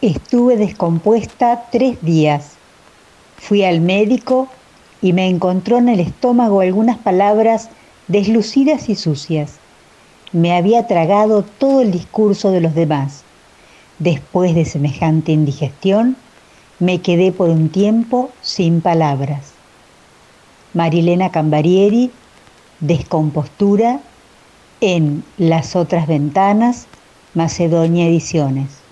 Estuve descompuesta tres días. Fui al médico y me encontró en el estómago algunas palabras deslucidas y sucias. Me había tragado todo el discurso de los demás. Después de semejante indigestión, me quedé por un tiempo sin palabras. Marilena Cambarieri, Descompostura, en Las otras ventanas, Macedonia Ediciones.